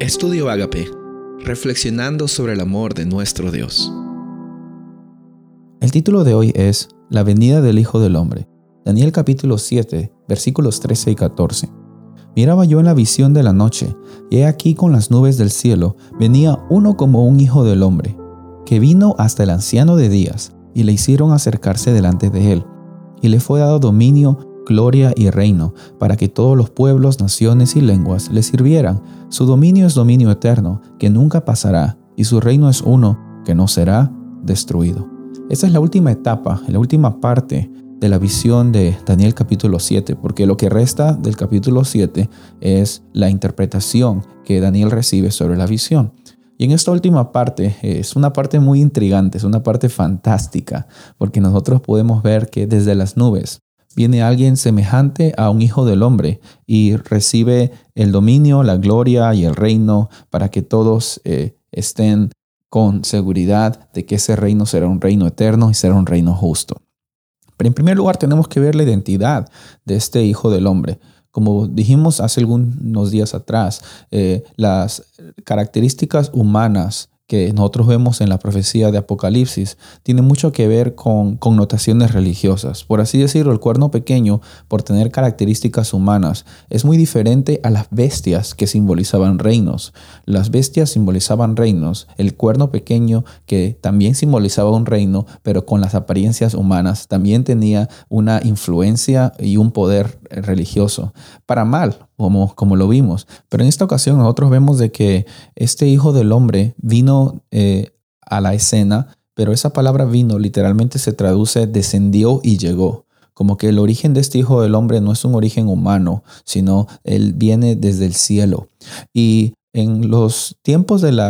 Estudio Agape, reflexionando sobre el amor de nuestro Dios. El título de hoy es La venida del Hijo del Hombre. Daniel capítulo 7, versículos 13 y 14. Miraba yo en la visión de la noche, y he aquí con las nubes del cielo venía uno como un hijo del hombre, que vino hasta el anciano de días, y le hicieron acercarse delante de él, y le fue dado dominio gloria y reino, para que todos los pueblos, naciones y lenguas le sirvieran. Su dominio es dominio eterno, que nunca pasará, y su reino es uno, que no será destruido. Esta es la última etapa, la última parte de la visión de Daniel capítulo 7, porque lo que resta del capítulo 7 es la interpretación que Daniel recibe sobre la visión. Y en esta última parte es una parte muy intrigante, es una parte fantástica, porque nosotros podemos ver que desde las nubes viene alguien semejante a un hijo del hombre y recibe el dominio, la gloria y el reino para que todos eh, estén con seguridad de que ese reino será un reino eterno y será un reino justo. Pero en primer lugar tenemos que ver la identidad de este hijo del hombre. Como dijimos hace algunos días atrás, eh, las características humanas que nosotros vemos en la profecía de Apocalipsis tiene mucho que ver con connotaciones religiosas. Por así decirlo, el cuerno pequeño, por tener características humanas, es muy diferente a las bestias que simbolizaban reinos. Las bestias simbolizaban reinos, el cuerno pequeño que también simbolizaba un reino, pero con las apariencias humanas, también tenía una influencia y un poder religioso. Para mal, como, como lo vimos. Pero en esta ocasión nosotros vemos de que este Hijo del Hombre vino eh, a la escena, pero esa palabra vino literalmente se traduce descendió y llegó. Como que el origen de este Hijo del Hombre no es un origen humano, sino él viene desde el cielo. Y en los tiempos del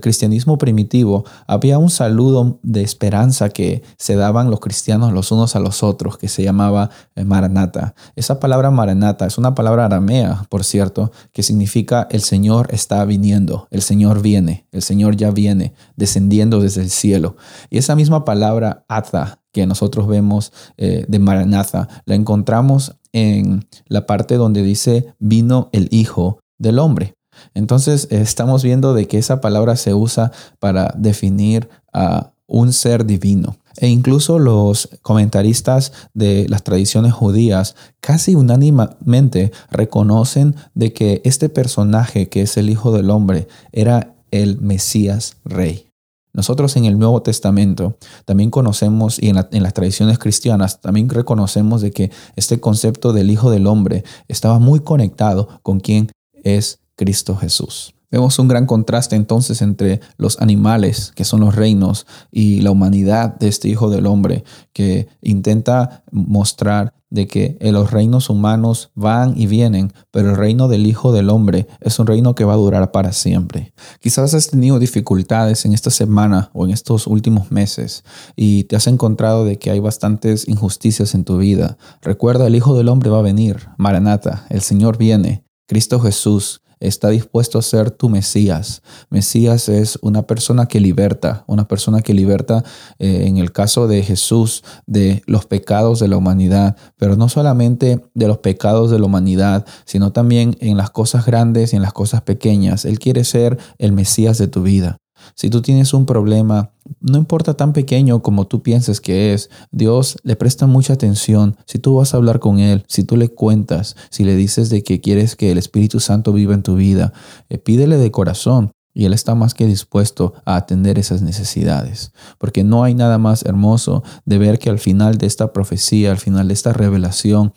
cristianismo primitivo había un saludo de esperanza que se daban los cristianos los unos a los otros, que se llamaba eh, Maranata. Esa palabra Maranata es una palabra aramea, por cierto, que significa el Señor está viniendo, el Señor viene, el Señor ya viene, descendiendo desde el cielo. Y esa misma palabra Ata que nosotros vemos eh, de Maranatha, la encontramos en la parte donde dice vino el Hijo del Hombre. Entonces estamos viendo de que esa palabra se usa para definir a un ser divino. E incluso los comentaristas de las tradiciones judías casi unánimemente reconocen de que este personaje que es el Hijo del Hombre era el Mesías Rey. Nosotros en el Nuevo Testamento también conocemos y en, las tradiciones cristianas también reconocemos de que este concepto del Hijo del Hombre estaba muy conectado con quien es Cristo Jesús. Vemos un gran contraste entonces entre los animales, que son los reinos, y la humanidad de este Hijo del Hombre, que intenta mostrar de que los reinos humanos van y vienen, pero el reino del Hijo del Hombre es un reino que va a durar para siempre. Quizás has tenido dificultades en esta semana o en estos últimos meses y te has encontrado de que hay bastantes injusticias en tu vida. Recuerda, el Hijo del Hombre va a venir. Maranata, el Señor viene. Cristo Jesús está dispuesto a ser tu Mesías. Mesías es una persona que liberta, una persona que liberta eh, en el caso de Jesús de los pecados de la humanidad, pero no solamente de los pecados de la humanidad, sino también en las cosas grandes y en las cosas pequeñas. Él quiere ser el Mesías de tu vida. Si tú tienes un problema, no importa tan pequeño como tú pienses que es, Dios le presta mucha atención. Si tú vas a hablar con Él, si tú le cuentas, si le dices de que quieres que el Espíritu Santo viva en tu vida, eh, pídele de corazón. Y Él está más que dispuesto a atender esas necesidades. Porque no hay nada más hermoso de ver que al final de esta profecía, al final de esta revelación,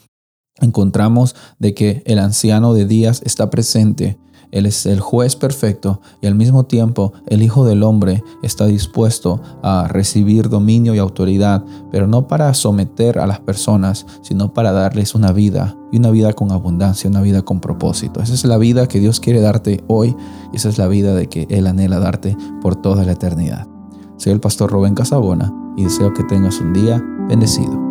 encontramos de que el anciano de días está presente él es el juez perfecto y al mismo tiempo el Hijo del Hombre está dispuesto a recibir dominio y autoridad, pero no para someter a las personas, sino para darles una vida y una vida con abundancia, una vida con propósito. Esa es la vida que Dios quiere darte hoy y esa es la vida de que Él anhela darte por toda la eternidad. Soy el pastor Rubén Casabona y deseo que tengas un día bendecido.